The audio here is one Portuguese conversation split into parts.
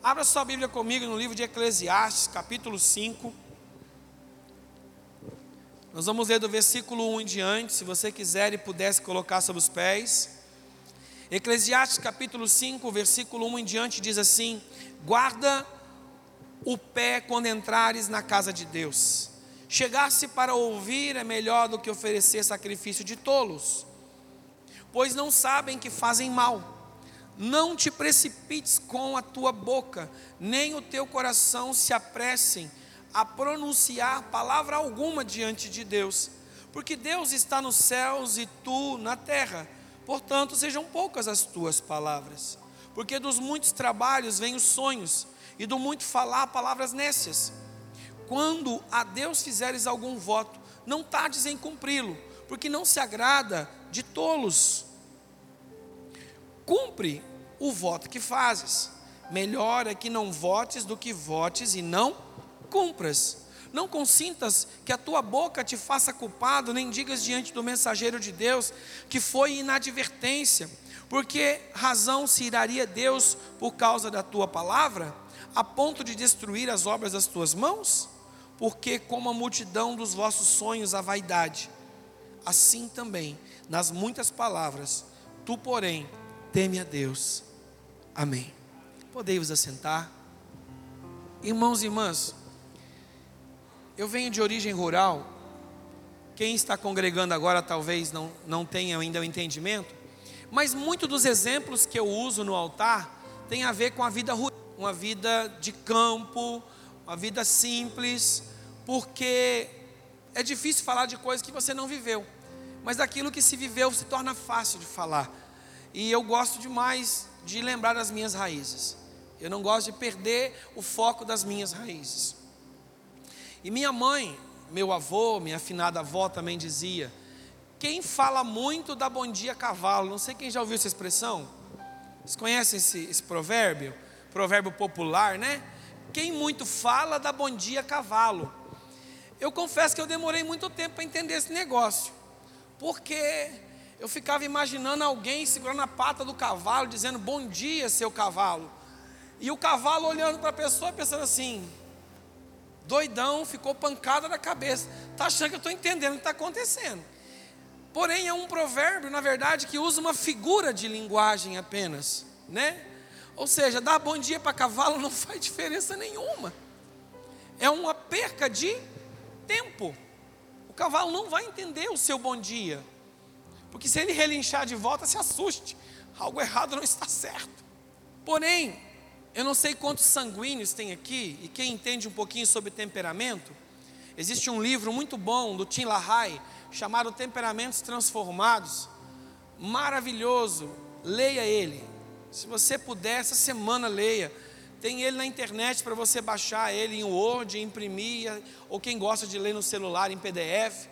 Abra sua Bíblia comigo no livro de Eclesiastes, capítulo 5. Nós vamos ler do versículo 1 em diante, se você quiser e pudesse colocar sobre os pés. Eclesiastes capítulo 5, versículo 1 em diante diz assim: Guarda o pé quando entrares na casa de Deus. Chegar-se para ouvir é melhor do que oferecer sacrifício de tolos, pois não sabem que fazem mal. Não te precipites com a tua boca, nem o teu coração se apressem a pronunciar palavra alguma diante de Deus, porque Deus está nos céus e tu na terra. Portanto, sejam poucas as tuas palavras, porque dos muitos trabalhos vêm os sonhos, e do muito falar palavras nécias. Quando a Deus fizeres algum voto, não tardes em cumpri-lo, porque não se agrada de tolos. Cumpre o voto que fazes. Melhor é que não votes do que votes e não cumpras. Não consintas que a tua boca te faça culpado, nem digas diante do mensageiro de Deus que foi inadvertência, porque razão se iraria Deus por causa da tua palavra, a ponto de destruir as obras das tuas mãos? Porque como a multidão dos vossos sonhos a vaidade, assim também nas muitas palavras, tu porém teme a Deus Amém. Podei vos assentar. Irmãos e irmãs, eu venho de origem rural. Quem está congregando agora talvez não, não tenha ainda o entendimento, mas muitos dos exemplos que eu uso no altar tem a ver com a vida rural, uma vida de campo, uma vida simples, porque é difícil falar de coisas que você não viveu, mas daquilo que se viveu se torna fácil de falar. E eu gosto demais de lembrar das minhas raízes. Eu não gosto de perder o foco das minhas raízes. E minha mãe, meu avô, minha afinada avó também dizia: quem fala muito dá bom dia cavalo. Não sei quem já ouviu essa expressão. Vocês conhecem esse, esse provérbio? Provérbio popular, né? Quem muito fala dá bom dia cavalo. Eu confesso que eu demorei muito tempo para entender esse negócio, porque eu ficava imaginando alguém segurando a pata do cavalo, dizendo bom dia, seu cavalo. E o cavalo olhando para a pessoa, pensando assim, doidão, ficou pancada na cabeça. Está achando que eu estou entendendo o que está acontecendo. Porém, é um provérbio, na verdade, que usa uma figura de linguagem apenas, né? Ou seja, dar bom dia para cavalo não faz diferença nenhuma. É uma perca de tempo. O cavalo não vai entender o seu bom dia. Porque se ele relinchar de volta, se assuste. Algo errado não está certo. Porém, eu não sei quantos sanguíneos tem aqui, e quem entende um pouquinho sobre temperamento, existe um livro muito bom do Tim LaHaye, chamado Temperamentos Transformados. Maravilhoso, leia ele. Se você puder, essa semana leia. Tem ele na internet para você baixar ele em Word, imprimir, ou quem gosta de ler no celular em PDF.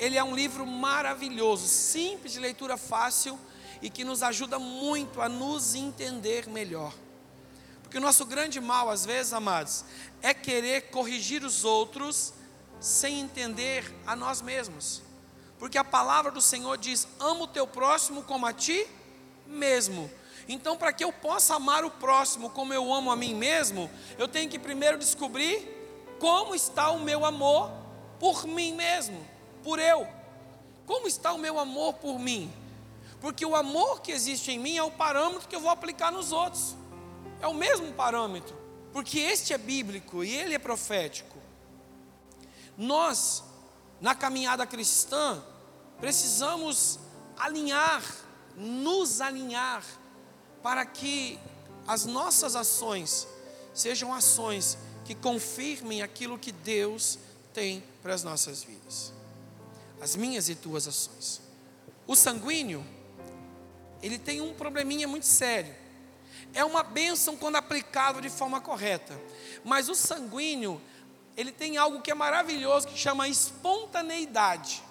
Ele é um livro maravilhoso, simples de leitura fácil e que nos ajuda muito a nos entender melhor. Porque o nosso grande mal, às vezes, amados, é querer corrigir os outros sem entender a nós mesmos. Porque a palavra do Senhor diz: ama o teu próximo como a ti mesmo. Então, para que eu possa amar o próximo como eu amo a mim mesmo, eu tenho que primeiro descobrir como está o meu amor por mim mesmo por eu? Como está o meu amor por mim? Porque o amor que existe em mim é o parâmetro que eu vou aplicar nos outros. É o mesmo parâmetro. Porque este é bíblico e ele é profético. Nós, na caminhada cristã, precisamos alinhar, nos alinhar, para que as nossas ações sejam ações que confirmem aquilo que Deus tem para as nossas vidas as minhas e tuas ações. O sanguíneo, ele tem um probleminha muito sério. É uma bênção quando aplicado de forma correta. Mas o sanguíneo, ele tem algo que é maravilhoso que chama espontaneidade.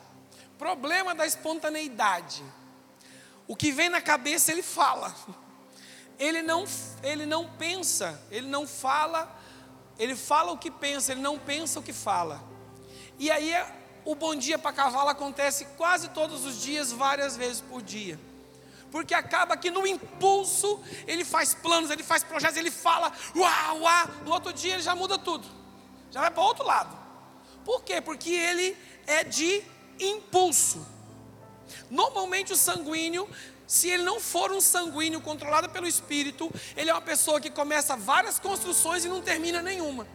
Problema da espontaneidade. O que vem na cabeça ele fala. Ele não, ele não pensa, ele não fala, ele fala o que pensa, ele não pensa o que fala. E aí o bom dia para cavalo acontece quase todos os dias, várias vezes por dia. Porque acaba que no impulso ele faz planos, ele faz projetos, ele fala, uau, uau, no outro dia ele já muda tudo, já vai para outro lado. Por quê? Porque ele é de impulso. Normalmente o sanguíneo, se ele não for um sanguíneo controlado pelo espírito, ele é uma pessoa que começa várias construções e não termina nenhuma.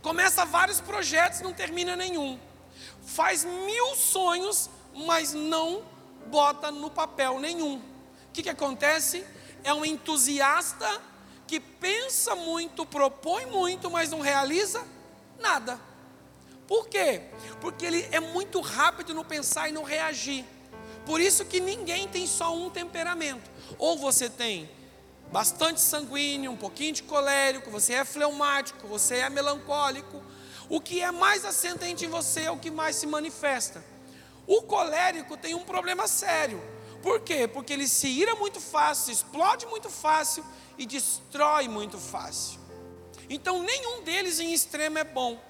Começa vários projetos e não termina nenhum. Faz mil sonhos, mas não bota no papel nenhum. O que, que acontece? É um entusiasta que pensa muito, propõe muito, mas não realiza nada. Por quê? Porque ele é muito rápido no pensar e no reagir. Por isso que ninguém tem só um temperamento. Ou você tem bastante sanguíneo, um pouquinho de colérico, você é fleumático, você é melancólico. O que é mais ascendente em você é o que mais se manifesta. O colérico tem um problema sério. Por quê? Porque ele se ira muito fácil, explode muito fácil e destrói muito fácil. Então, nenhum deles em extremo é bom.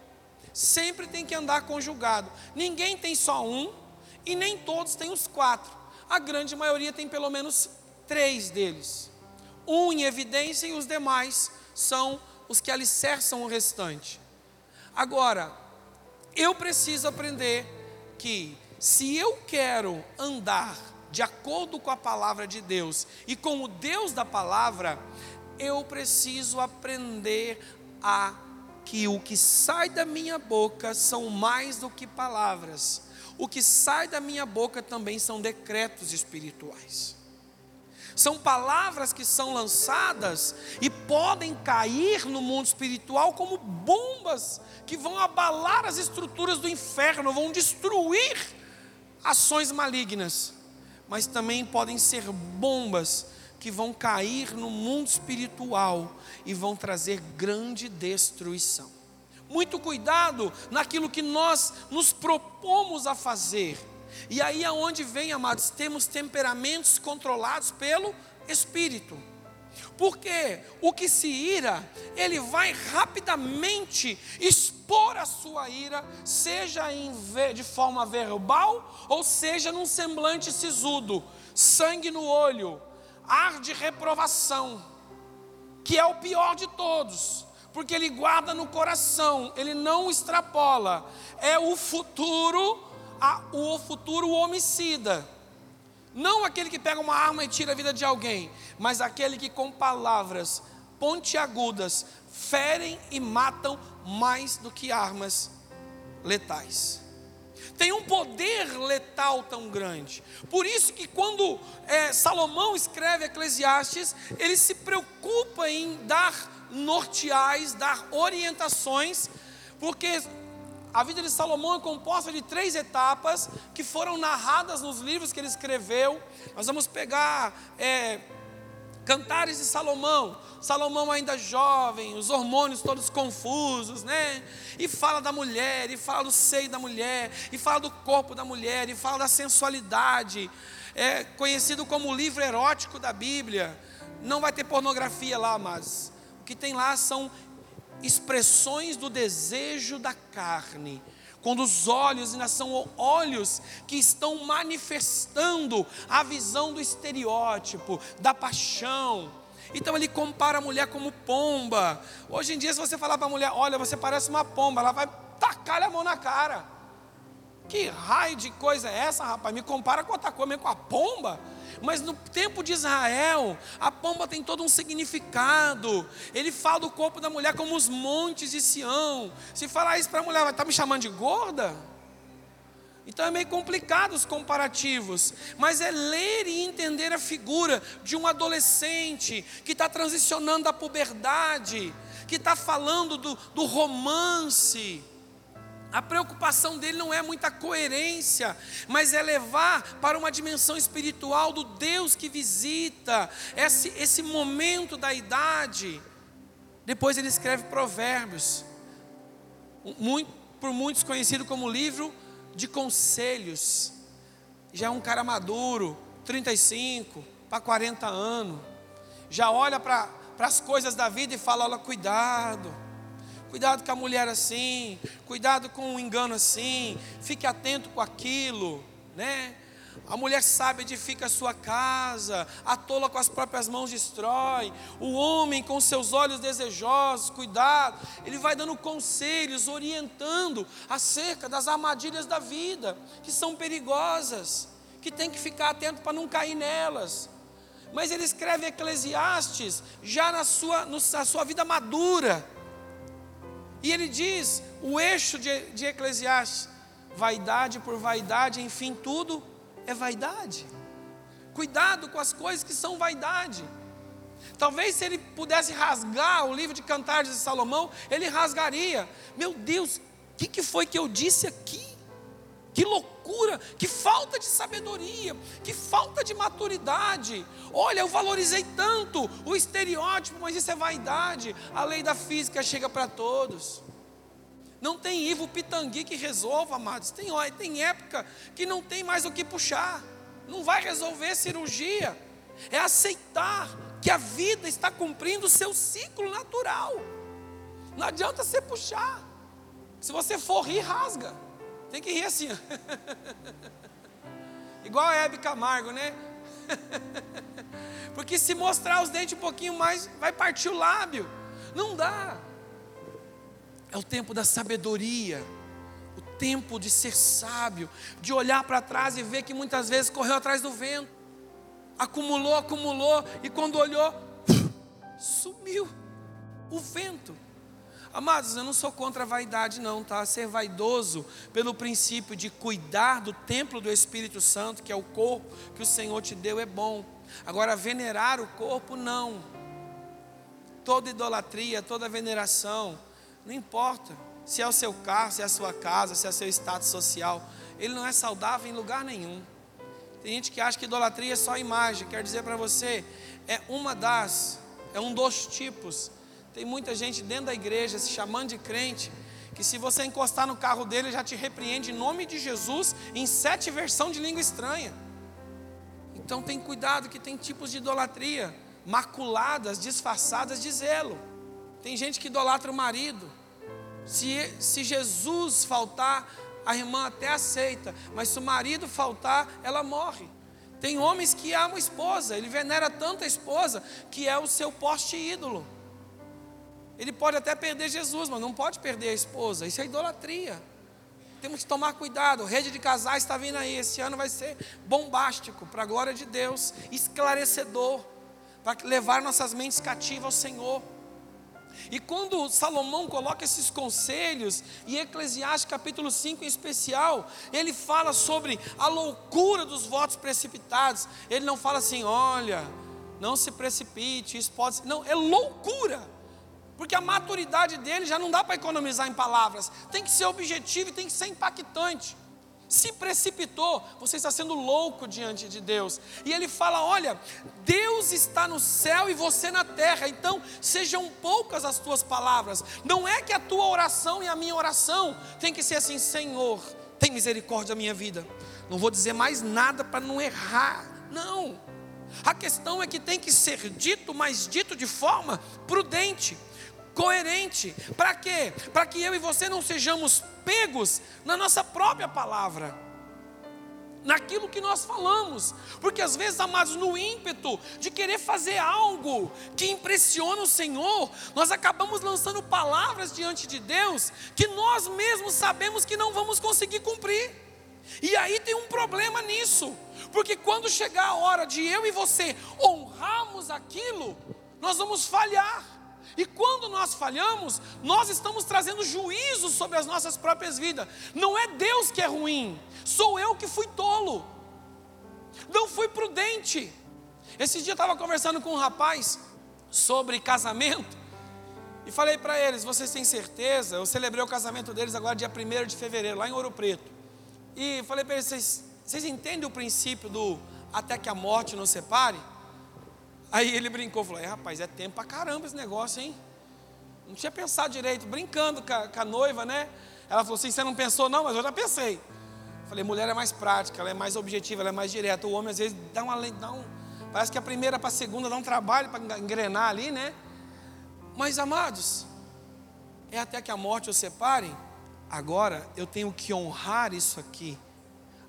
Sempre tem que andar conjugado. Ninguém tem só um e nem todos têm os quatro. A grande maioria tem pelo menos três deles. Um em evidência e os demais são os que alicerçam o restante. Agora, eu preciso aprender que se eu quero andar de acordo com a palavra de Deus e com o Deus da palavra, eu preciso aprender a que o que sai da minha boca são mais do que palavras. O que sai da minha boca também são decretos espirituais. São palavras que são lançadas e podem cair no mundo espiritual como bombas que vão abalar as estruturas do inferno, vão destruir ações malignas, mas também podem ser bombas que vão cair no mundo espiritual e vão trazer grande destruição. Muito cuidado naquilo que nós nos propomos a fazer. E aí aonde vem, amados, temos temperamentos controlados pelo espírito. Porque o que se ira, ele vai rapidamente expor a sua ira, seja de forma verbal ou seja num semblante sisudo, sangue no olho, ar de reprovação, que é o pior de todos, porque ele guarda no coração, ele não extrapola, é o futuro, a, o futuro homicida não aquele que pega uma arma e tira a vida de alguém, mas aquele que com palavras pontiagudas ferem e matam mais do que armas letais. Tem um poder letal tão grande. Por isso que quando é, Salomão escreve Eclesiastes, ele se preocupa em dar norteais, dar orientações, porque a vida de Salomão é composta de três etapas que foram narradas nos livros que ele escreveu. Nós vamos pegar é, Cantares de Salomão, Salomão ainda jovem, os hormônios todos confusos, né? E fala da mulher, e fala do seio da mulher, e fala do corpo da mulher, e fala da sensualidade. É conhecido como o livro erótico da Bíblia. Não vai ter pornografia lá, mas o que tem lá são expressões do desejo da carne. Quando os olhos ainda são olhos que estão manifestando a visão do estereótipo, da paixão. Então ele compara a mulher como pomba. Hoje em dia, se você falar para a mulher, olha, você parece uma pomba, ela vai tacar a mão na cara. Que raio de coisa é essa, rapaz? Me compara com outra coisa, com a pomba. Mas no tempo de Israel, a pomba tem todo um significado. Ele fala do corpo da mulher como os montes de Sião. Se falar isso para a mulher, vai estar tá me chamando de gorda? Então é meio complicado os comparativos, mas é ler e entender a figura de um adolescente que está transicionando da puberdade, que está falando do, do romance, a preocupação dele não é muita coerência, mas é levar para uma dimensão espiritual do Deus que visita, esse, esse momento da idade. Depois ele escreve Provérbios, muito, por muitos conhecido como livro de conselhos. Já é um cara maduro, 35 para 40 anos, já olha para as coisas da vida e fala: olha, cuidado Cuidado com a mulher assim, cuidado com o engano assim, fique atento com aquilo, né? A mulher sábia edifica a sua casa, a tola com as próprias mãos destrói. O homem com seus olhos desejosos, cuidado, ele vai dando conselhos, orientando acerca das armadilhas da vida, que são perigosas, que tem que ficar atento para não cair nelas. Mas ele escreve Eclesiastes já na sua, na sua vida madura. E ele diz: o eixo de, de Eclesiastes, vaidade por vaidade, enfim, tudo é vaidade. Cuidado com as coisas que são vaidade. Talvez se ele pudesse rasgar o livro de Cantares de Salomão, ele rasgaria. Meu Deus, o que, que foi que eu disse aqui? Que loucura, que falta de sabedoria, que falta de maturidade. Olha, eu valorizei tanto o estereótipo, mas isso é vaidade. A lei da física chega para todos. Não tem Ivo Pitangui que resolva, amados. Tem, tem época que não tem mais o que puxar. Não vai resolver cirurgia. É aceitar que a vida está cumprindo o seu ciclo natural. Não adianta você puxar. Se você for rir, rasga. Tem que rir assim. Igual a Hebe Camargo, né? Porque se mostrar os dentes um pouquinho mais, vai partir o lábio. Não dá. É o tempo da sabedoria, o tempo de ser sábio, de olhar para trás e ver que muitas vezes correu atrás do vento, acumulou, acumulou, e quando olhou, sumiu o vento. Amados, eu não sou contra a vaidade, não, tá? Ser vaidoso pelo princípio de cuidar do templo do Espírito Santo, que é o corpo que o Senhor te deu, é bom. Agora, venerar o corpo, não. Toda idolatria, toda veneração, não importa se é o seu carro, se é a sua casa, se é o seu status social, ele não é saudável em lugar nenhum. Tem gente que acha que idolatria é só imagem. Quero dizer para você, é uma das, é um dos tipos. Tem muita gente dentro da igreja se chamando de crente, que se você encostar no carro dele, já te repreende em nome de Jesus em sete versões de língua estranha. Então tem cuidado que tem tipos de idolatria, maculadas, disfarçadas de zelo. Tem gente que idolatra o marido. Se, se Jesus faltar, a irmã até aceita, mas se o marido faltar, ela morre. Tem homens que amam a esposa, ele venera tanto a esposa que é o seu poste ídolo. Ele pode até perder Jesus, mas não pode perder a esposa. Isso é idolatria. Temos que tomar cuidado. Rede de casais está vindo aí. Esse ano vai ser bombástico, para a glória de Deus, esclarecedor, para levar nossas mentes cativas ao Senhor. E quando Salomão coloca esses conselhos, e Eclesiastes capítulo 5 em especial, ele fala sobre a loucura dos votos precipitados. Ele não fala assim, olha, não se precipite, isso pode ser. Não, é loucura. Porque a maturidade dele já não dá para economizar em palavras. Tem que ser objetivo e tem que ser impactante se precipitou, você está sendo louco diante de Deus. E ele fala: Olha, Deus está no céu e você na terra, então sejam poucas as tuas palavras. Não é que a tua oração e a minha oração tem que ser assim: Senhor, tem misericórdia da minha vida. Não vou dizer mais nada para não errar. Não. A questão é que tem que ser dito, mas dito de forma prudente coerente. Para quê? Para que eu e você não sejamos pegos na nossa própria palavra. Naquilo que nós falamos, porque às vezes, amados, no ímpeto de querer fazer algo que impressiona o Senhor, nós acabamos lançando palavras diante de Deus que nós mesmos sabemos que não vamos conseguir cumprir. E aí tem um problema nisso, porque quando chegar a hora de eu e você honrarmos aquilo, nós vamos falhar. E quando nós falhamos, nós estamos trazendo juízo sobre as nossas próprias vidas. Não é Deus que é ruim, sou eu que fui tolo. Não fui prudente. Esse dia eu estava conversando com um rapaz sobre casamento. E falei para eles: vocês têm certeza? Eu celebrei o casamento deles agora, dia 1 de fevereiro, lá em Ouro Preto. E falei para eles: vocês, entendem o princípio do até que a morte nos separe? Aí ele brincou, falou: é, rapaz, é tempo pra caramba esse negócio, hein? Não tinha pensado direito, brincando com a, com a noiva, né? Ela falou assim: você não pensou, não, mas eu já pensei. Falei: mulher é mais prática, ela é mais objetiva, ela é mais direta. O homem às vezes dá uma. Dá um, parece que a primeira para a segunda dá um trabalho para engrenar ali, né? Mas amados, é até que a morte os separe. Agora eu tenho que honrar isso aqui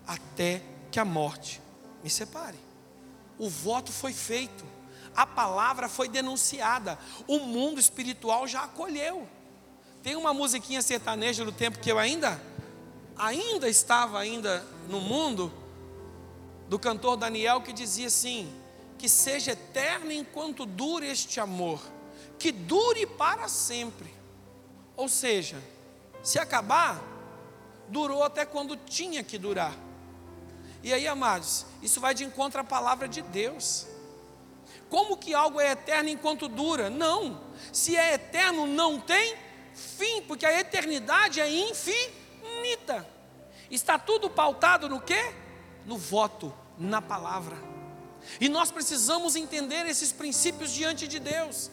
até que a morte me separe. O voto foi feito, a palavra foi denunciada, o mundo espiritual já acolheu. Tem uma musiquinha sertaneja do tempo que eu ainda ainda estava ainda no mundo do cantor Daniel que dizia assim: que seja eterno enquanto dure este amor, que dure para sempre. Ou seja, se acabar, durou até quando tinha que durar. E aí, amados, isso vai de encontro à palavra de Deus. Como que algo é eterno enquanto dura? Não. Se é eterno, não tem fim, porque a eternidade é infinita. Está tudo pautado no quê? No voto, na palavra. E nós precisamos entender esses princípios diante de Deus.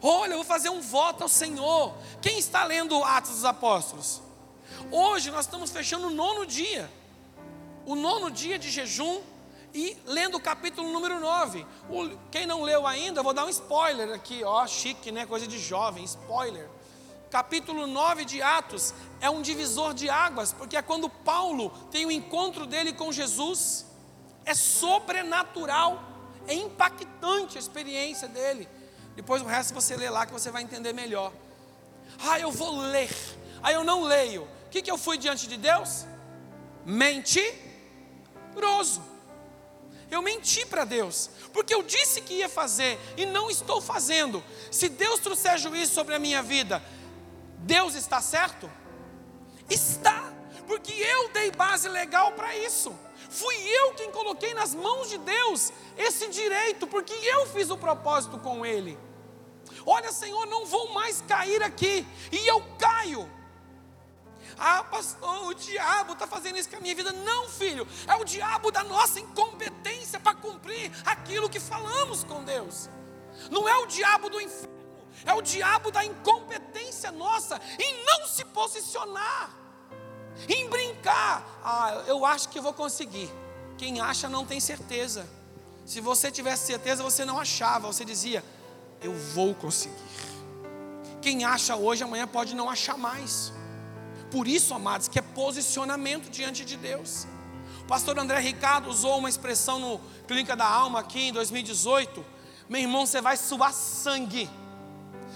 Olha, eu vou fazer um voto ao Senhor. Quem está lendo Atos dos Apóstolos? Hoje nós estamos fechando o nono dia. O nono dia de jejum e lendo o capítulo número 9. O, quem não leu ainda, eu vou dar um spoiler aqui, ó, chique, né? Coisa de jovem, spoiler. Capítulo 9 de Atos é um divisor de águas, porque é quando Paulo tem o encontro dele com Jesus. É sobrenatural, é impactante a experiência dele. Depois o resto você lê lá que você vai entender melhor. Ah, eu vou ler. Aí ah, eu não leio. O que, que eu fui diante de Deus? Mentiroso. Eu menti para Deus, porque eu disse que ia fazer e não estou fazendo. Se Deus trouxer juízo sobre a minha vida, Deus está certo? Está, porque eu dei base legal para isso. Fui eu quem coloquei nas mãos de Deus esse direito, porque eu fiz o propósito com Ele. Olha, Senhor, não vou mais cair aqui, e eu caio. Ah, pastor, o diabo está fazendo isso com a minha vida. Não, filho, é o diabo da nossa incompetência para cumprir aquilo que falamos com Deus. Não é o diabo do inferno, é o diabo da incompetência nossa em não se posicionar em brincar. Ah, eu acho que vou conseguir. Quem acha não tem certeza. Se você tivesse certeza, você não achava, você dizia, eu vou conseguir. Quem acha hoje, amanhã pode não achar mais. Por isso, amados, que é posicionamento diante de Deus. O pastor André Ricardo usou uma expressão no Clínica da Alma aqui em 2018. Meu irmão, você vai suar sangue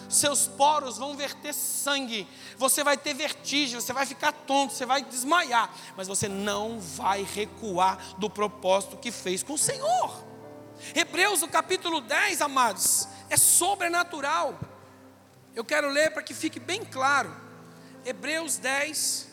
seus poros vão verter sangue, você vai ter vertigem, você vai ficar tonto, você vai desmaiar, mas você não vai recuar do propósito que fez com o Senhor. Hebreus, o capítulo 10, amados, é sobrenatural. Eu quero ler para que fique bem claro. Hebreus 10,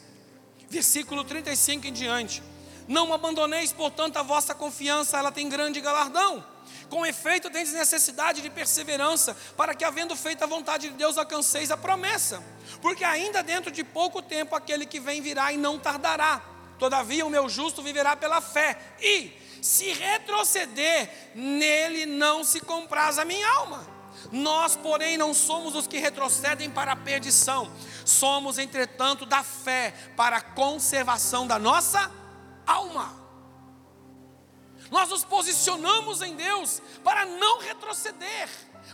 versículo 35 em diante. Não abandoneis, portanto, a vossa confiança, ela tem grande galardão. Com efeito, tendes necessidade de perseverança, para que, havendo feito a vontade de Deus, alcanceis a promessa. Porque ainda dentro de pouco tempo aquele que vem virá e não tardará. Todavia, o meu justo viverá pela fé. E, se retroceder, nele não se compraz a minha alma. Nós, porém, não somos os que retrocedem para a perdição, somos, entretanto, da fé para a conservação da nossa alma. Nós nos posicionamos em Deus para não retroceder,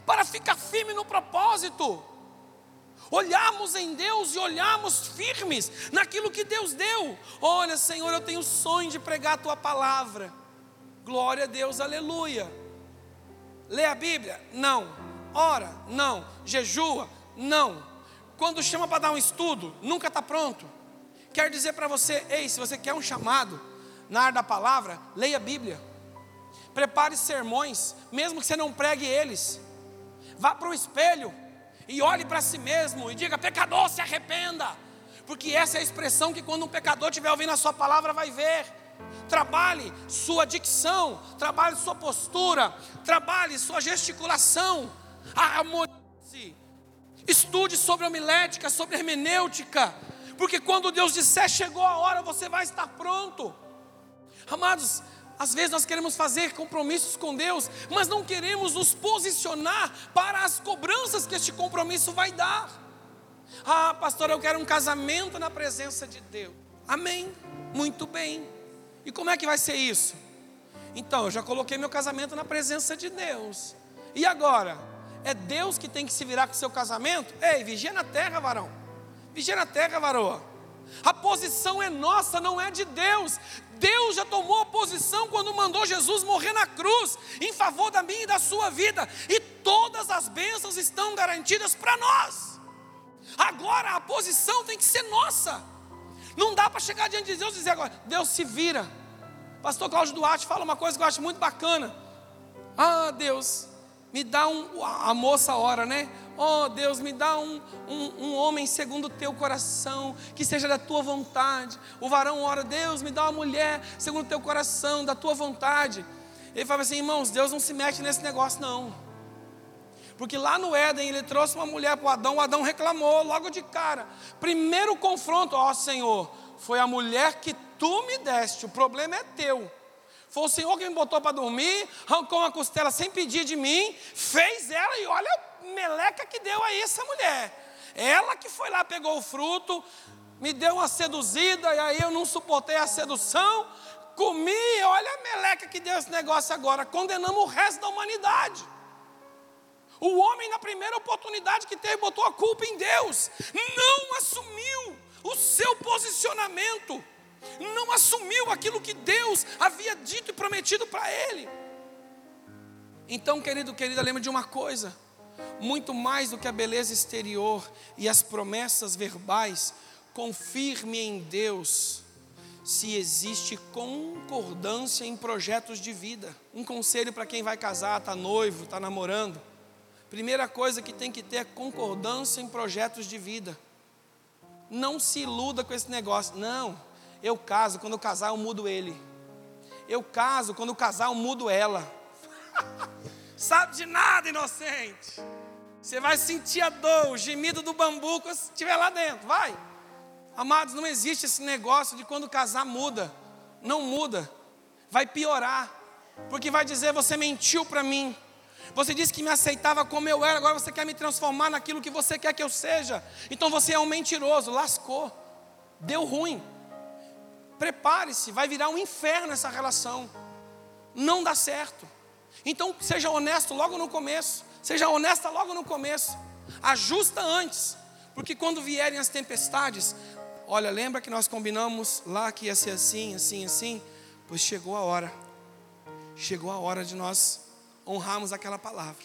para ficar firme no propósito. Olhamos em Deus e olhamos firmes naquilo que Deus deu. Olha, Senhor, eu tenho sonho de pregar a tua palavra. Glória a Deus, aleluia. Lê a Bíblia? Não. Ora? Não. Jejua? Não. Quando chama para dar um estudo, nunca está pronto. Quero dizer para você, ei, se você quer um chamado na área da palavra, leia a Bíblia. Prepare sermões, mesmo que você não pregue eles. Vá para o espelho e olhe para si mesmo e diga: pecador, se arrependa. Porque essa é a expressão que quando um pecador estiver ouvindo a sua palavra vai ver. Trabalhe sua dicção, trabalhe sua postura, trabalhe sua gesticulação, harmonize. Estude sobre homilética, sobre hermenêutica, porque quando Deus disser chegou a hora, você vai estar pronto. Amados, às vezes nós queremos fazer compromissos com Deus, mas não queremos nos posicionar para as cobranças que este compromisso vai dar. Ah, pastor, eu quero um casamento na presença de Deus. Amém. Muito bem. E como é que vai ser isso? Então, eu já coloquei meu casamento na presença de Deus. E agora? É Deus que tem que se virar com o seu casamento? Ei, vigia na terra, varão. Vigia na terra, varoa. A posição é nossa, não é de Deus. Deus já tomou a posição quando mandou Jesus morrer na cruz, em favor da minha e da sua vida, e todas as bênçãos estão garantidas para nós. Agora a posição tem que ser nossa. Não dá para chegar diante de Deus e dizer agora, Deus se vira. Pastor Cláudio Duarte fala uma coisa que eu acho muito bacana. Ah, Deus, me dá um. A moça ora, né? Oh Deus, me dá um, um, um, homem segundo o teu coração, que seja da tua vontade. O varão ora, Deus, me dá uma mulher segundo o teu coração, da tua vontade. Ele fala assim, irmãos, Deus não se mete nesse negócio, não. Porque lá no Éden ele trouxe uma mulher para o Adão, o Adão reclamou logo de cara. Primeiro confronto, ó Senhor, foi a mulher que tu me deste, o problema é teu. Foi o Senhor que me botou para dormir, arrancou uma costela sem pedir de mim, fez ela e olha meleca que deu aí essa mulher. Ela que foi lá, pegou o fruto, me deu uma seduzida, e aí eu não suportei a sedução, comi, olha a meleca que deu esse negócio agora. Condenamos o resto da humanidade. O homem, na primeira oportunidade que teve, botou a culpa em Deus, não assumiu o seu posicionamento não assumiu aquilo que Deus havia dito e prometido para ele. Então, querido, querida, lembre de uma coisa: muito mais do que a beleza exterior e as promessas verbais, confirme em Deus se existe concordância em projetos de vida. Um conselho para quem vai casar, está noivo, está namorando. Primeira coisa que tem que ter é concordância em projetos de vida. Não se iluda com esse negócio. Não, eu caso, quando eu casar, eu mudo ele. Eu caso, quando eu casar, eu mudo ela. Sabe de nada, inocente. Você vai sentir a dor, o gemido do bambu quando estiver lá dentro. Vai. Amados, não existe esse negócio de quando casar muda. Não muda. Vai piorar. Porque vai dizer: você mentiu para mim. Você disse que me aceitava como eu era, agora você quer me transformar naquilo que você quer que eu seja. Então você é um mentiroso, lascou. Deu ruim prepare-se, vai virar um inferno essa relação. Não dá certo. Então, seja honesto logo no começo. Seja honesta logo no começo. Ajusta antes. Porque quando vierem as tempestades, olha, lembra que nós combinamos lá que ia ser assim, assim, assim? Pois chegou a hora. Chegou a hora de nós honrarmos aquela palavra.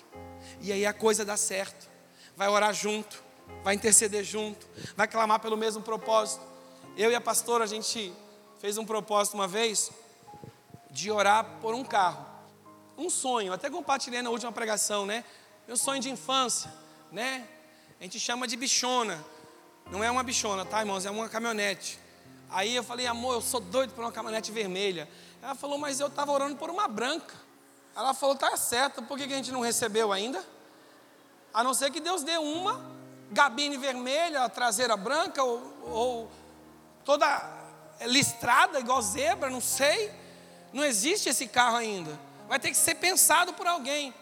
E aí a coisa dá certo. Vai orar junto, vai interceder junto, vai clamar pelo mesmo propósito. Eu e a pastora, a gente fez um propósito uma vez de orar por um carro. Um sonho, até compartilhei na última pregação, né? Meu sonho de infância, né? A gente chama de bichona. Não é uma bichona, tá, irmãos? É uma caminhonete. Aí eu falei, amor, eu sou doido por uma caminhonete vermelha. Ela falou, mas eu estava orando por uma branca. Ela falou, tá certo, por que a gente não recebeu ainda? A não ser que Deus dê uma gabine vermelha, traseira branca, ou, ou toda listrada, igual zebra, não sei. Não existe esse carro ainda. Vai ter que ser pensado por alguém.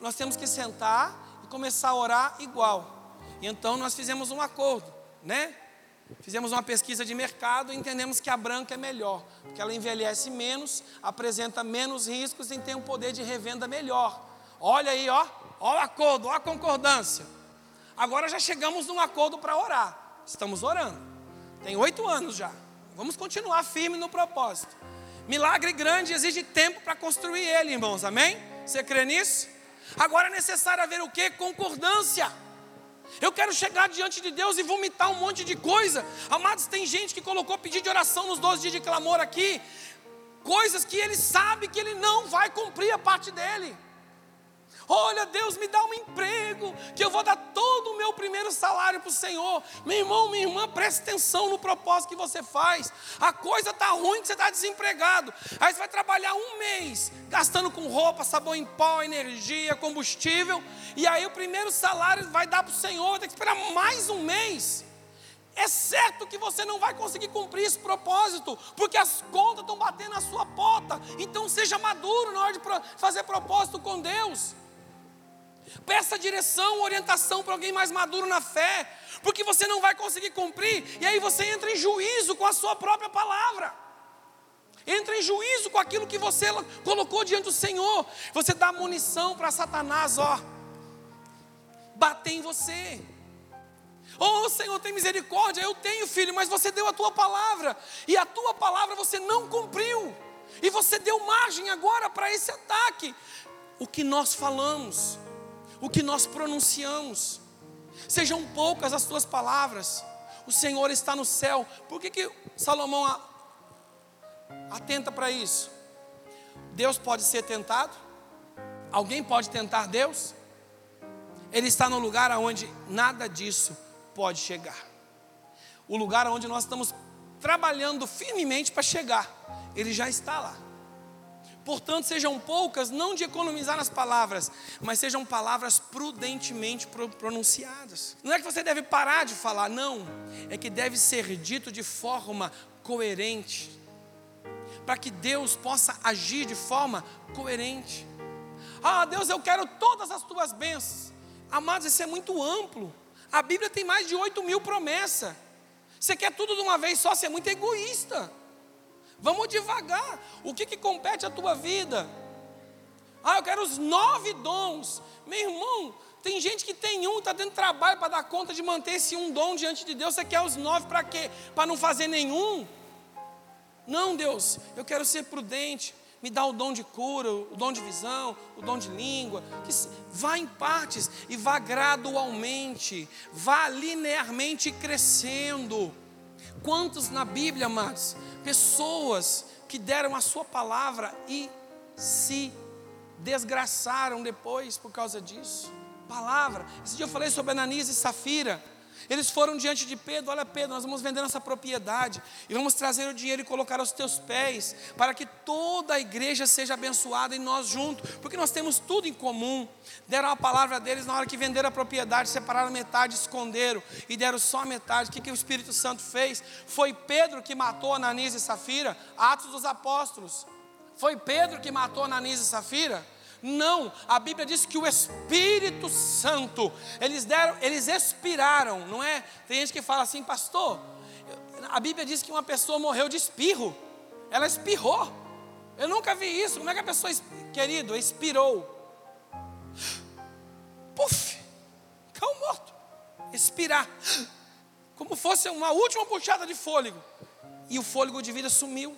Nós temos que sentar e começar a orar igual. E então nós fizemos um acordo, né? Fizemos uma pesquisa de mercado e entendemos que a branca é melhor, porque ela envelhece menos, apresenta menos riscos e tem um poder de revenda melhor. Olha aí, ó, ó o acordo, ó a concordância. Agora já chegamos num acordo para orar. Estamos orando. Tem oito anos já. Vamos continuar firme no propósito. Milagre grande exige tempo para construir ele, irmãos. Amém? Você crê nisso? Agora é necessário haver o que? Concordância. Eu quero chegar diante de Deus e vomitar um monte de coisa. Amados, tem gente que colocou pedido de oração nos 12 dias de clamor aqui. Coisas que ele sabe que ele não vai cumprir a parte dele. Olha, Deus me dá um emprego, que eu vou dar todo o meu primeiro salário para o Senhor. Meu irmão, minha irmã, preste atenção no propósito que você faz. A coisa está ruim que você está desempregado. Aí você vai trabalhar um mês, gastando com roupa, sabão em pó, energia, combustível. E aí o primeiro salário vai dar para o Senhor, vai ter que esperar mais um mês. É certo que você não vai conseguir cumprir esse propósito, porque as contas estão batendo na sua porta. Então seja maduro na hora de fazer propósito com Deus. Peça direção, orientação para alguém mais maduro na fé, porque você não vai conseguir cumprir, e aí você entra em juízo com a sua própria palavra. Entra em juízo com aquilo que você colocou diante do Senhor. Você dá munição para Satanás, ó, bater em você. Oh, Senhor, tem misericórdia. Eu tenho, filho, mas você deu a tua palavra. E a tua palavra você não cumpriu. E você deu margem agora para esse ataque. O que nós falamos, o que nós pronunciamos, sejam poucas as tuas palavras. O Senhor está no céu. Por que, que Salomão atenta para isso? Deus pode ser tentado? Alguém pode tentar Deus? Ele está no lugar onde nada disso pode chegar. O lugar onde nós estamos trabalhando firmemente para chegar, ele já está lá. Portanto, sejam poucas, não de economizar nas palavras, mas sejam palavras prudentemente pronunciadas. Não é que você deve parar de falar, não. É que deve ser dito de forma coerente, para que Deus possa agir de forma coerente. Ah, Deus, eu quero todas as tuas bênçãos. Amados, isso é muito amplo. A Bíblia tem mais de 8 mil promessas. Você quer tudo de uma vez só, você é muito egoísta. Vamos devagar. O que, que compete à tua vida? Ah, eu quero os nove dons. Meu irmão, tem gente que tem um, está dando trabalho para dar conta de manter esse um dom diante de Deus. Você quer os nove para quê? Para não fazer nenhum? Não, Deus, eu quero ser prudente. Me dá o dom de cura, o dom de visão, o dom de língua. Que vá em partes e vá gradualmente, vá linearmente crescendo. Quantos na Bíblia, amados, pessoas que deram a sua palavra e se desgraçaram depois por causa disso? Palavra. Esse dia eu falei sobre Ananias e Safira. Eles foram diante de Pedro: Olha, Pedro, nós vamos vender nossa propriedade e vamos trazer o dinheiro e colocar aos teus pés, para que toda a igreja seja abençoada e nós juntos, porque nós temos tudo em comum. Deram a palavra deles na hora que venderam a propriedade, separaram metade, esconderam e deram só metade. O que, que o Espírito Santo fez? Foi Pedro que matou Ananias e Safira, Atos dos Apóstolos. Foi Pedro que matou Ananias e Safira. Não, a Bíblia diz que o Espírito Santo, eles deram, eles expiraram, não é? Tem gente que fala assim, pastor, a Bíblia diz que uma pessoa morreu de espirro, ela espirrou. Eu nunca vi isso. Como é que a pessoa, querido, expirou? Puf, caiu morto. Expirar, como fosse uma última puxada de fôlego, e o fôlego de vida sumiu.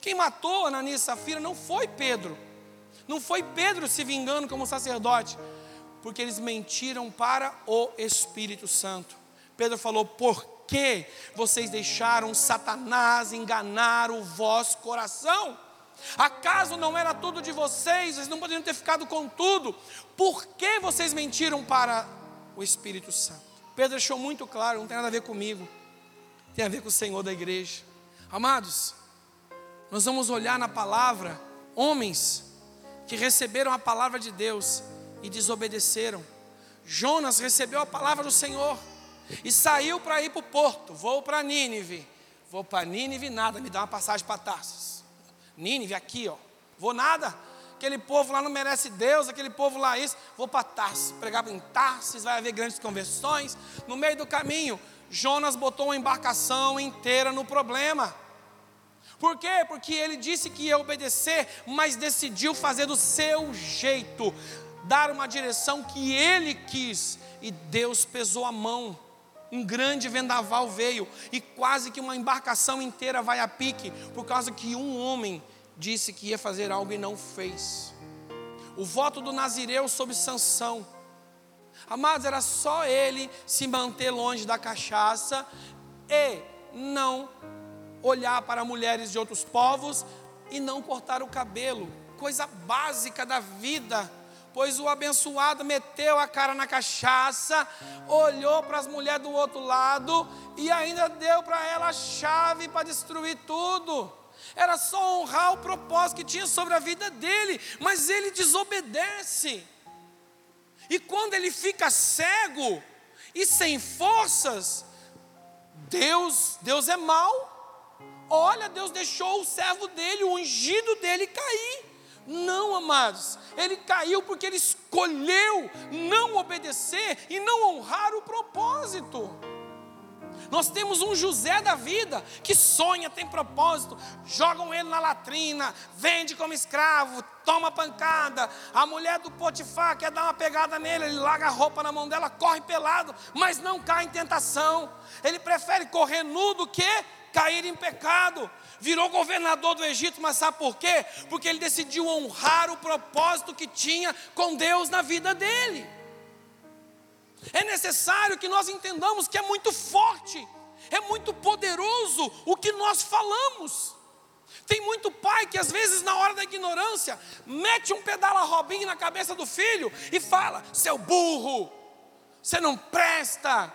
Quem matou Ananias e Safira não foi Pedro, não foi Pedro se vingando como sacerdote, porque eles mentiram para o Espírito Santo. Pedro falou: Por que vocês deixaram Satanás enganar o vosso coração? Acaso não era tudo de vocês? Vocês não poderiam ter ficado com tudo? Por que vocês mentiram para o Espírito Santo? Pedro deixou muito claro: não tem nada a ver comigo, tem a ver com o Senhor da igreja. Amados, nós vamos olhar na palavra homens que receberam a palavra de Deus e desobedeceram. Jonas recebeu a palavra do Senhor e saiu para ir para o porto. Vou para Nínive. Vou para Nínive, nada, me dá uma passagem para Tarsis. Nínive, aqui, ó. Vou nada. Aquele povo lá não merece Deus, aquele povo lá isso. Vou para Tarsis, pregar em Tarsis, vai haver grandes conversões. No meio do caminho, Jonas botou uma embarcação inteira no problema. Por quê? Porque ele disse que ia obedecer, mas decidiu fazer do seu jeito, dar uma direção que ele quis, e Deus pesou a mão. Um grande vendaval veio e quase que uma embarcação inteira vai a pique, por causa que um homem disse que ia fazer algo e não fez. O voto do Nazireu sobre Sansão. Amados, era só ele se manter longe da cachaça e não olhar para mulheres de outros povos e não cortar o cabelo, coisa básica da vida. Pois o abençoado meteu a cara na cachaça, olhou para as mulheres do outro lado e ainda deu para ela a chave para destruir tudo. Era só honrar o propósito que tinha sobre a vida dele, mas ele desobedece. E quando ele fica cego e sem forças, Deus, Deus é mau. Olha, Deus deixou o servo dele, o ungido dele cair. Não, amados, ele caiu porque ele escolheu não obedecer e não honrar o propósito. Nós temos um José da vida que sonha, tem propósito, jogam ele na latrina, vende como escravo, toma pancada. A mulher do Potifar quer dar uma pegada nele, ele larga a roupa na mão dela, corre pelado, mas não cai em tentação. Ele prefere correr nu do que cair em pecado. Virou governador do Egito, mas sabe por quê? Porque ele decidiu honrar o propósito que tinha com Deus na vida dele. É necessário que nós entendamos que é muito forte, é muito poderoso o que nós falamos. Tem muito pai que às vezes na hora da ignorância mete um pedala robinho na cabeça do filho e fala: "Seu burro, você não presta.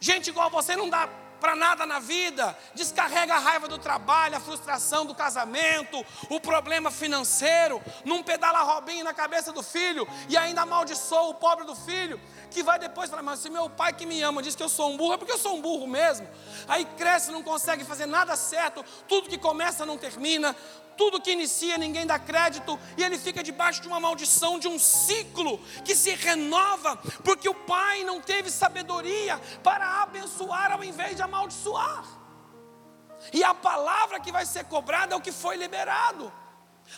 Gente igual você não dá para nada na vida, descarrega a raiva do trabalho, a frustração do casamento, o problema financeiro, num pedala robinho na cabeça do filho e ainda amaldiçoa o pobre do filho, que vai depois falar: Mas se meu pai que me ama diz que eu sou um burro, é porque eu sou um burro mesmo. Aí cresce, não consegue fazer nada certo, tudo que começa não termina, tudo que inicia ninguém dá crédito, e ele fica debaixo de uma maldição, de um ciclo que se renova, porque o pai não teve sabedoria para abençoar ao invés de amaldiçoar. E a palavra que vai ser cobrada é o que foi liberado.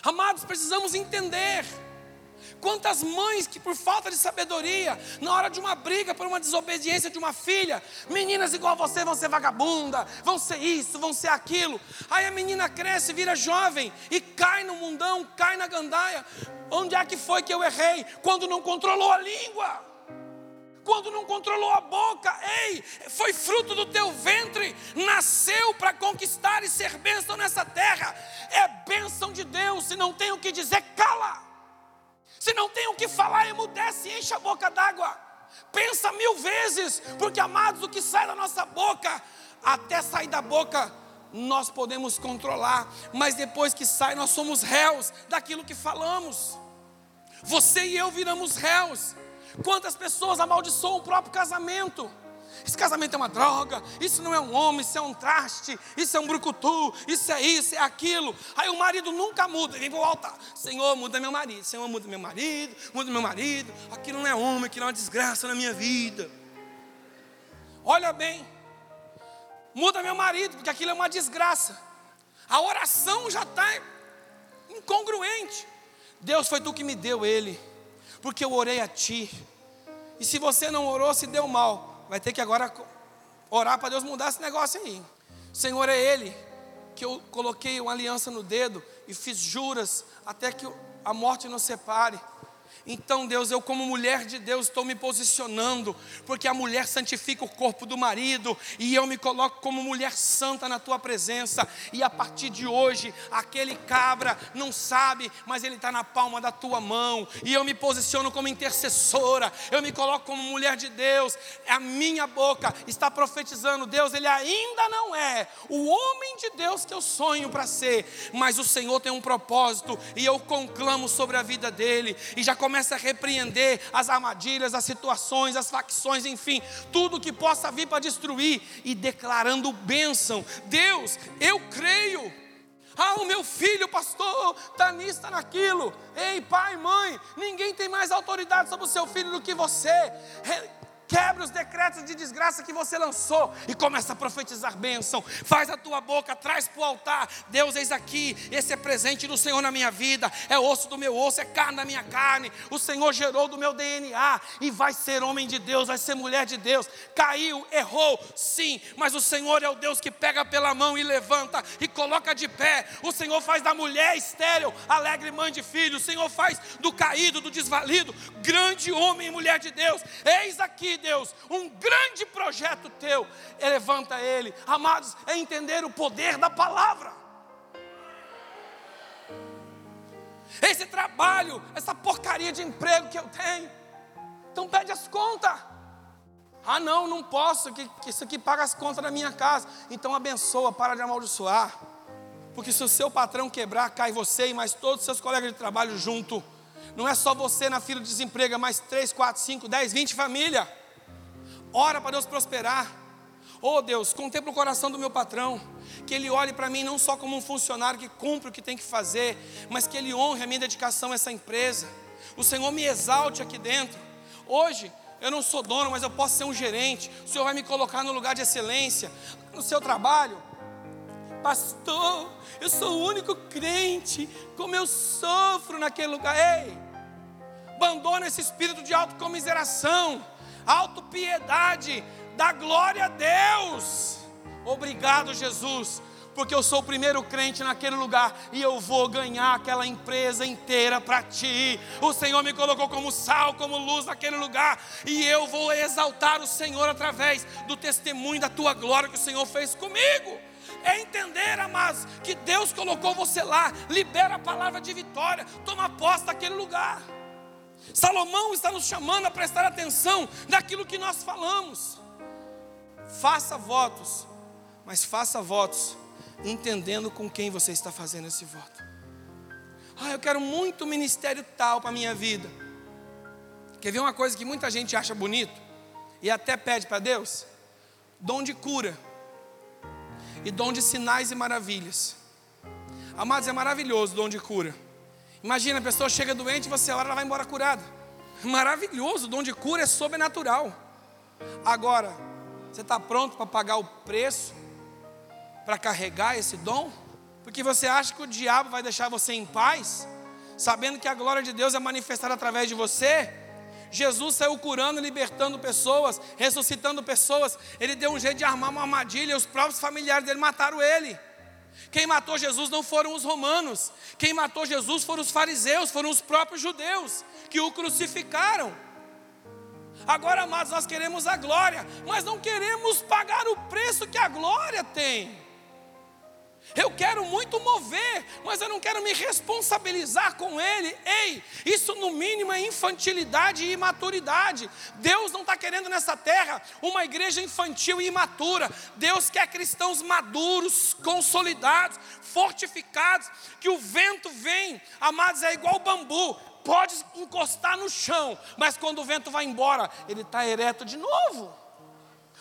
Amados, precisamos entender Quantas mães que, por falta de sabedoria, na hora de uma briga, por uma desobediência de uma filha, meninas igual você vão ser vagabunda, vão ser isso, vão ser aquilo. Aí a menina cresce, vira jovem e cai no mundão, cai na gandaia. Onde é que foi que eu errei? Quando não controlou a língua quando não controlou a boca, ei, foi fruto do teu ventre, nasceu para conquistar e ser bênção nessa terra, é bênção de Deus, se não tem o que dizer, cala. Se não tem o que falar, emudece e enche a boca d'água. Pensa mil vezes, porque amados, o que sai da nossa boca, até sair da boca, nós podemos controlar, mas depois que sai, nós somos réus daquilo que falamos. Você e eu viramos réus. Quantas pessoas amaldiçoam o próprio casamento? Esse casamento é uma droga, isso não é um homem, isso é um traste, isso é um brucutu, isso é isso, é aquilo. Aí o marido nunca muda, vem para o altar. Senhor, muda meu marido, Senhor, muda meu marido, muda meu marido. Aquilo não é homem, aquilo é uma desgraça na minha vida. Olha bem, muda meu marido, porque aquilo é uma desgraça. A oração já está incongruente. Deus foi tu que me deu ele, porque eu orei a ti. E se você não orou, se deu mal vai ter que agora orar para Deus mudar esse negócio aí. Senhor, é Ele que eu coloquei uma aliança no dedo e fiz juras até que a morte nos separe. Então, Deus, eu, como mulher de Deus, estou me posicionando, porque a mulher santifica o corpo do marido, e eu me coloco como mulher santa na tua presença. E a partir de hoje, aquele cabra não sabe, mas ele está na palma da tua mão, e eu me posiciono como intercessora, eu me coloco como mulher de Deus. A minha boca está profetizando: Deus, ele ainda não é o homem de Deus que eu sonho para ser, mas o Senhor tem um propósito, e eu conclamo sobre a vida dele, e já começa a repreender as armadilhas, as situações, as facções, enfim, tudo que possa vir para destruir e declarando bênção. Deus, eu creio. Ah, o meu filho, pastor, está nisso, está naquilo. Ei, pai, mãe, ninguém tem mais autoridade sobre o seu filho do que você. Quebra os decretos de desgraça que você lançou e começa a profetizar bênção. Faz a tua boca, traz para o altar. Deus, eis aqui, esse é presente do Senhor na minha vida, é osso do meu osso, é carne da minha carne. O Senhor gerou do meu DNA e vai ser homem de Deus, vai ser mulher de Deus. Caiu, errou, sim, mas o Senhor é o Deus que pega pela mão e levanta e coloca de pé. O Senhor faz da mulher estéril, alegre mãe de filho. O Senhor faz do caído, do desvalido, grande homem e mulher de Deus. Eis aqui, Deus, um grande projeto teu, levanta ele. Amados, é entender o poder da palavra. Esse trabalho, essa porcaria de emprego que eu tenho, então pede as contas. Ah, não, não posso, que, que isso aqui paga as contas da minha casa. Então abençoa, para de amaldiçoar. Porque se o seu patrão quebrar, cai você e mais todos os seus colegas de trabalho junto. Não é só você na fila de desemprego, é mais 3, 4, 5, 10, 20 família. Ora para Deus prosperar. Oh Deus, contempla o coração do meu patrão, que ele olhe para mim não só como um funcionário que cumpre o que tem que fazer, mas que ele honre a minha dedicação a essa empresa. O Senhor me exalte aqui dentro. Hoje, eu não sou dono, mas eu posso ser um gerente. O Senhor vai me colocar no lugar de excelência, no seu trabalho. Pastor, eu sou o único crente, como eu sofro naquele lugar. Ei, abandona esse espírito de autocomiseração, autopiedade, dá glória a Deus. Obrigado, Jesus porque eu sou o primeiro crente naquele lugar e eu vou ganhar aquela empresa inteira para ti. O Senhor me colocou como sal, como luz naquele lugar e eu vou exaltar o Senhor através do testemunho da tua glória que o Senhor fez comigo. É entender, amados, que Deus colocou você lá, libera a palavra de vitória, toma posse daquele lugar. Salomão está nos chamando a prestar atenção naquilo que nós falamos. Faça votos, mas faça votos entendendo com quem você está fazendo esse voto. Ah, eu quero muito ministério tal para a minha vida. Quer ver uma coisa que muita gente acha bonito e até pede para Deus? Dom de cura e dom de sinais e maravilhas. Amados, é maravilhoso o dom de cura. Imagina, a pessoa chega doente, você ora, ela vai embora curada. Maravilhoso, o dom de cura é sobrenatural. Agora, você está pronto para pagar o preço para carregar esse dom? Porque você acha que o diabo vai deixar você em paz, sabendo que a glória de Deus é manifestada através de você? Jesus saiu curando libertando pessoas, ressuscitando pessoas. Ele deu um jeito de armar uma armadilha, e os próprios familiares dele mataram ele. Quem matou Jesus não foram os romanos, quem matou Jesus foram os fariseus, foram os próprios judeus que o crucificaram. Agora, amados, nós queremos a glória, mas não queremos pagar o preço que a glória tem. Eu quero muito mover, mas eu não quero me responsabilizar com ele. Ei, isso no mínimo é infantilidade e imaturidade. Deus não está querendo nessa terra uma igreja infantil e imatura. Deus quer cristãos maduros, consolidados, fortificados, que o vento vem, amados, é igual bambu. Pode encostar no chão, mas quando o vento vai embora, ele está ereto de novo.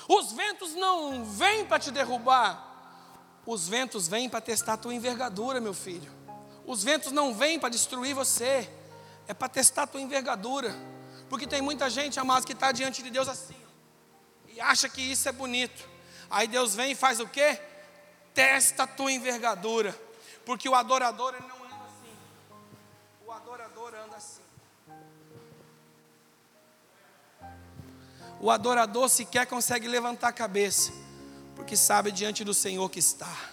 Os ventos não vêm para te derrubar, os ventos vêm para testar a tua envergadura, meu filho. Os ventos não vêm para destruir você, é para testar a tua envergadura. Porque tem muita gente, amados, que está diante de Deus assim, e acha que isso é bonito. Aí Deus vem e faz o quê? Testa a tua envergadura. Porque o adorador ele não anda assim. O adorador anda assim. O adorador sequer consegue levantar a cabeça porque sabe diante do Senhor que está.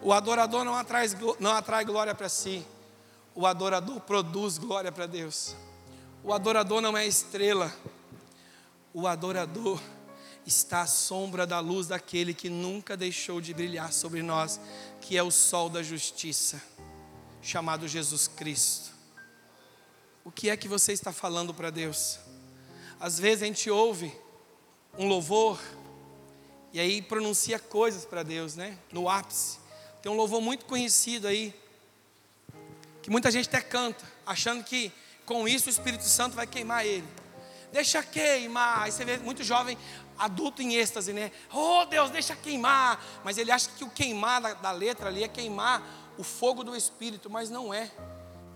O adorador não atrai, não atrai glória para si, o adorador produz glória para Deus. O adorador não é estrela, o adorador está à sombra da luz daquele que nunca deixou de brilhar sobre nós, que é o sol da justiça, chamado Jesus Cristo. O que é que você está falando para Deus? Às vezes a gente ouve um louvor, e aí pronuncia coisas para Deus, né? No ápice. Tem um louvor muito conhecido aí, que muita gente até canta, achando que com isso o Espírito Santo vai queimar ele. Deixa queimar. Aí você vê muito jovem adulto em êxtase, né? Oh Deus, deixa queimar. Mas ele acha que o queimar da, da letra ali é queimar o fogo do Espírito, mas não é.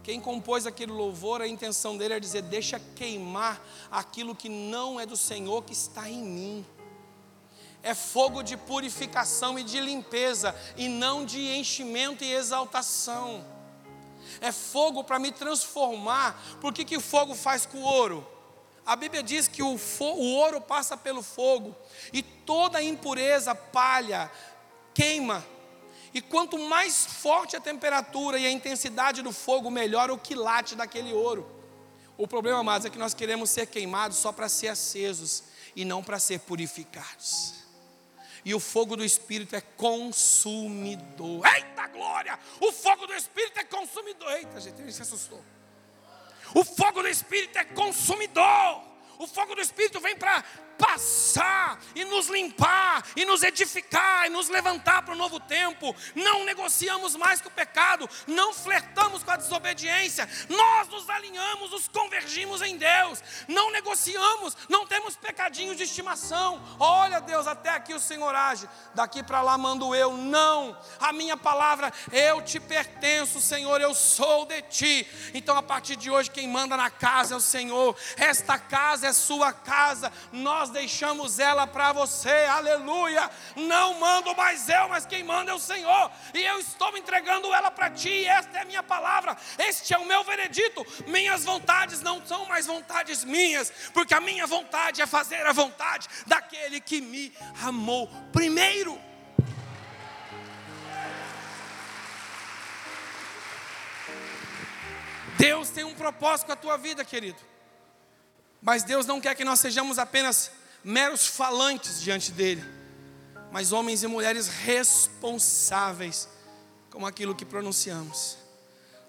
Quem compôs aquele louvor, a intenção dele é dizer: deixa queimar aquilo que não é do Senhor que está em mim é fogo de purificação e de limpeza, e não de enchimento e exaltação. É fogo para me transformar. Por que, que o fogo faz com o ouro? A Bíblia diz que o, o ouro passa pelo fogo, e toda impureza, palha, queima. E quanto mais forte a temperatura e a intensidade do fogo, melhor o quilate daquele ouro. O problema, mais é que nós queremos ser queimados só para ser acesos e não para ser purificados. E o fogo do Espírito é consumidor. Eita glória! O fogo do Espírito é consumidor. Eita, gente, ele se assustou. O fogo do Espírito é consumidor. O fogo do Espírito vem para passar e nos limpar e nos edificar e nos levantar para um novo tempo. Não negociamos mais com o pecado, não flertamos com a desobediência. Nós nos alinhamos, nos convergimos em Deus. Não negociamos, não temos pecadinhos de estimação. Olha, Deus, até aqui o Senhor age. Daqui para lá mando eu. Não. A minha palavra, eu te pertenço, Senhor, eu sou de ti. Então, a partir de hoje, quem manda na casa é o Senhor. Esta casa é sua casa. Nós deixamos ela para você. Aleluia. Não mando mais eu, mas quem manda é o Senhor. E eu estou entregando ela para ti. Esta é a minha palavra. Este é o meu veredito. Minhas vontades não são mais vontades minhas, porque a minha vontade é fazer a vontade daquele que me amou primeiro. Deus tem um propósito com a tua vida, querido. Mas Deus não quer que nós sejamos apenas meros falantes diante dele, mas homens e mulheres responsáveis com aquilo que pronunciamos.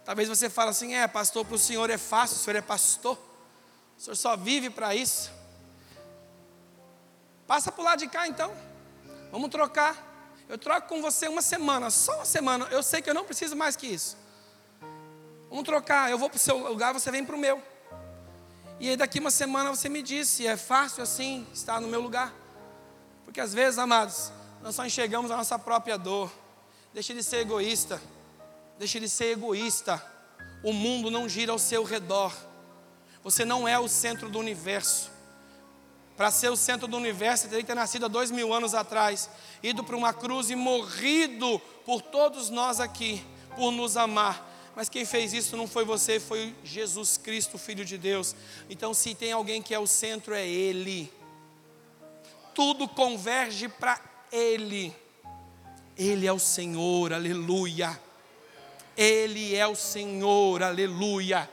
Talvez você fale assim: é, pastor, para o senhor é fácil, o senhor é pastor, o senhor só vive para isso. Passa para o lado de cá então, vamos trocar. Eu troco com você uma semana, só uma semana. Eu sei que eu não preciso mais que isso. Vamos trocar, eu vou para o seu lugar, você vem para o meu. E aí daqui uma semana você me diz se é fácil assim estar no meu lugar. Porque às vezes, amados, nós só enxergamos a nossa própria dor. Deixe de ser egoísta. Deixe de ser egoísta. O mundo não gira ao seu redor. Você não é o centro do universo. Para ser o centro do universo, você teria que ter nascido há dois mil anos atrás, ido para uma cruz e morrido por todos nós aqui, por nos amar. Mas quem fez isso não foi você, foi Jesus Cristo, Filho de Deus. Então, se tem alguém que é o centro, é Ele. Tudo converge para Ele. Ele é o Senhor, aleluia. Ele é o Senhor, aleluia.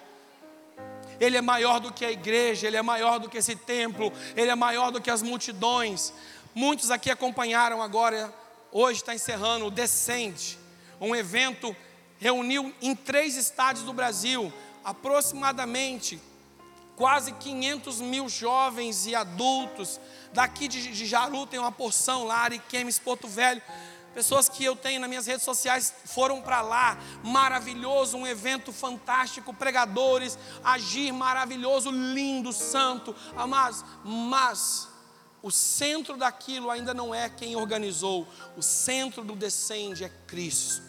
Ele é maior do que a igreja, Ele é maior do que esse templo, Ele é maior do que as multidões. Muitos aqui acompanharam agora, hoje está encerrando o Descende, um evento reuniu em três estádios do Brasil aproximadamente quase 500 mil jovens e adultos. Daqui de, Jaru tem uma porção lá, Ariquemes, Porto Velho. Pessoas que eu tenho nas minhas redes sociais foram para lá, maravilhoso, um evento fantástico, pregadores, agir maravilhoso, lindo, santo, amados, mas o centro daquilo ainda não é quem organizou, o centro do descende é Cristo.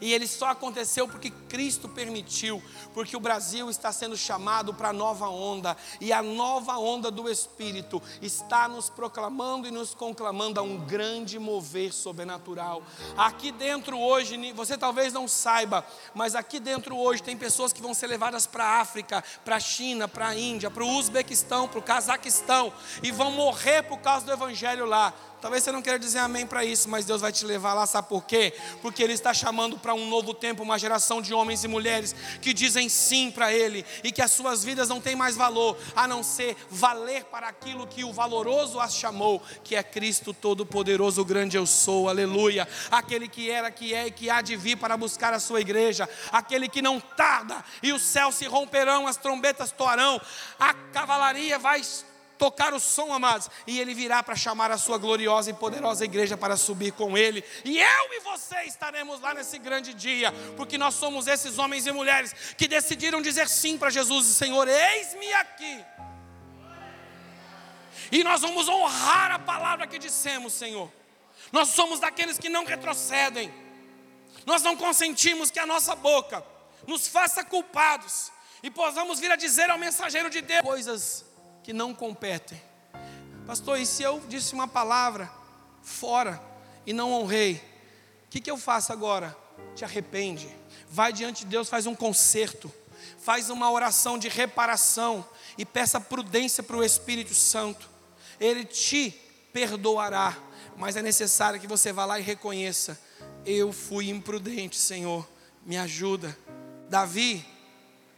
E ele só aconteceu porque Cristo permitiu, porque o Brasil está sendo chamado para a nova onda, e a nova onda do Espírito está nos proclamando e nos conclamando a um grande mover sobrenatural. Aqui dentro hoje, você talvez não saiba, mas aqui dentro hoje tem pessoas que vão ser levadas para a África, para a China, para a Índia, para o Uzbequistão, para o Cazaquistão, e vão morrer por causa do Evangelho lá. Talvez você não queira dizer amém para isso, mas Deus vai te levar lá, sabe por quê? Porque Ele está chamando para um novo tempo uma geração de homens e mulheres que dizem sim para Ele e que as suas vidas não têm mais valor a não ser valer para aquilo que o valoroso as chamou, que é Cristo Todo-Poderoso, grande eu sou, aleluia. Aquele que era, que é e que há de vir para buscar a sua igreja, aquele que não tarda e os céus se romperão, as trombetas toarão, a cavalaria vai tocar o som, amados, e ele virá para chamar a sua gloriosa e poderosa igreja para subir com ele. E eu e você estaremos lá nesse grande dia, porque nós somos esses homens e mulheres que decidiram dizer sim para Jesus Senhor, eis-me aqui. E nós vamos honrar a palavra que dissemos, Senhor. Nós somos daqueles que não retrocedem. Nós não consentimos que a nossa boca nos faça culpados e possamos vir a dizer ao mensageiro de Deus coisas que não competem. Pastor, e se eu disse uma palavra fora e não honrei, o que, que eu faço agora? Te arrepende, vai diante de Deus, faz um conserto, faz uma oração de reparação e peça prudência para o Espírito Santo. Ele te perdoará, mas é necessário que você vá lá e reconheça: eu fui imprudente, Senhor, me ajuda. Davi,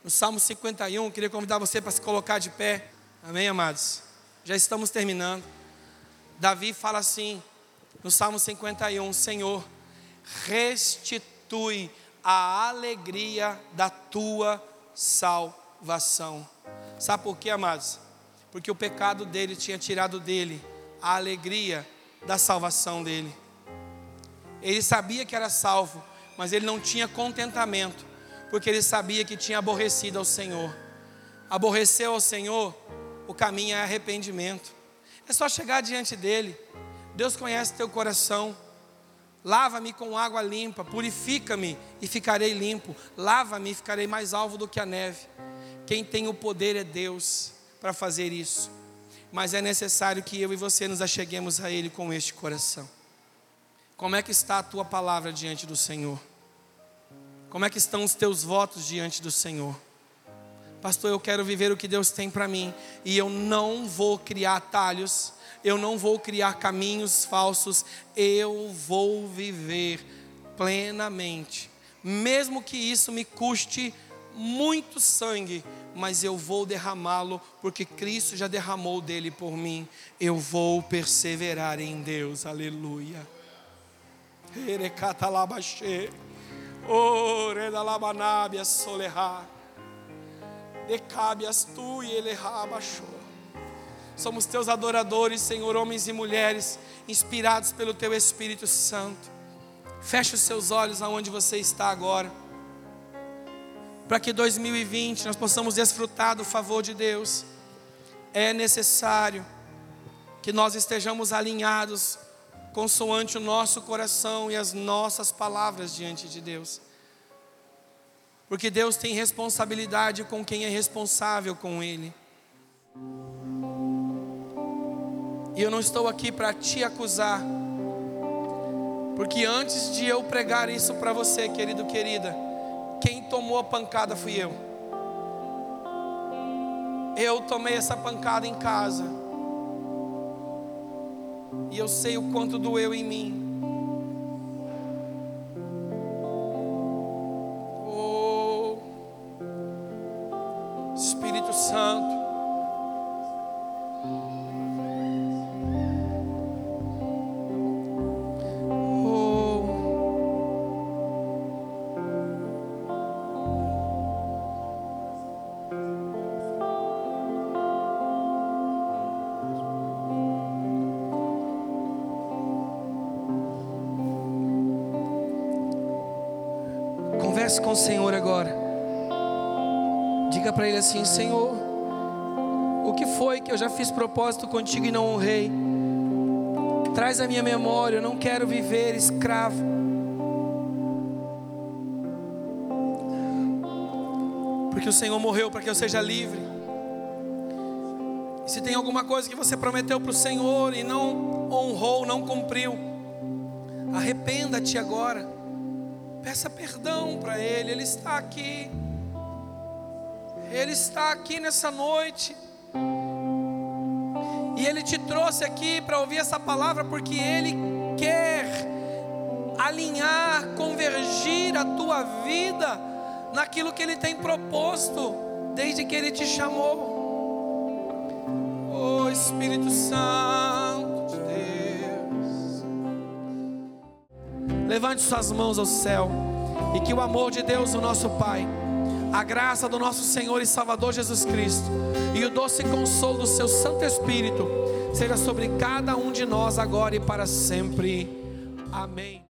no Salmo 51, queria convidar você para se colocar de pé. Amém, amados? Já estamos terminando. Davi fala assim, no Salmo 51, Senhor, restitui a alegria da tua salvação. Sabe por quê, amados? porque o pecado dele tinha tirado dele a alegria da salvação dele. Ele sabia que era salvo, mas ele não tinha contentamento, porque ele sabia que tinha aborrecido ao Senhor. Aborreceu ao Senhor, o caminho é arrependimento. É só chegar diante dele. Deus conhece teu coração. Lava-me com água limpa, purifica-me e ficarei limpo. Lava-me e ficarei mais alvo do que a neve. Quem tem o poder é Deus para fazer isso. Mas é necessário que eu e você nos acheguemos a Ele com este coração. Como é que está a tua palavra diante do Senhor? Como é que estão os teus votos diante do Senhor? Pastor, eu quero viver o que Deus tem para mim e eu não vou criar atalhos eu não vou criar caminhos falsos, eu vou viver plenamente, mesmo que isso me custe muito sangue, mas eu vou derramá-lo, porque Cristo já derramou dele por mim. Eu vou perseverar em Deus, aleluia. Erecatalabachê, oredalabanabia solerá, decabias tu e ele rabachou. Somos teus adoradores, Senhor, homens e mulheres, inspirados pelo teu Espírito Santo. Feche os seus olhos aonde você está agora. Para que 2020 nós possamos desfrutar do favor de Deus. É necessário que nós estejamos alinhados consoante o nosso coração e as nossas palavras diante de Deus. Porque Deus tem responsabilidade com quem é responsável com Ele. E eu não estou aqui para te acusar. Porque antes de eu pregar isso para você, querido, querida, quem tomou a pancada fui eu. Eu tomei essa pancada em casa. E eu sei o quanto doeu em mim. Converse com o Senhor agora. Diga para Ele assim: Senhor, o que foi que eu já fiz propósito contigo e não honrei? Traz a minha memória, eu não quero viver escravo. Porque o Senhor morreu para que eu seja livre. E se tem alguma coisa que você prometeu para o Senhor e não honrou, não cumpriu, arrependa-te agora. Peça perdão para Ele, Ele está aqui. Ele está aqui nessa noite. E Ele te trouxe aqui para ouvir essa palavra porque Ele quer alinhar, convergir a tua vida naquilo que Ele tem proposto desde que Ele te chamou. Oh Espírito Santo. Levante suas mãos ao céu e que o amor de Deus, o nosso Pai, a graça do nosso Senhor e Salvador Jesus Cristo e o doce consolo do seu Santo Espírito seja sobre cada um de nós agora e para sempre. Amém.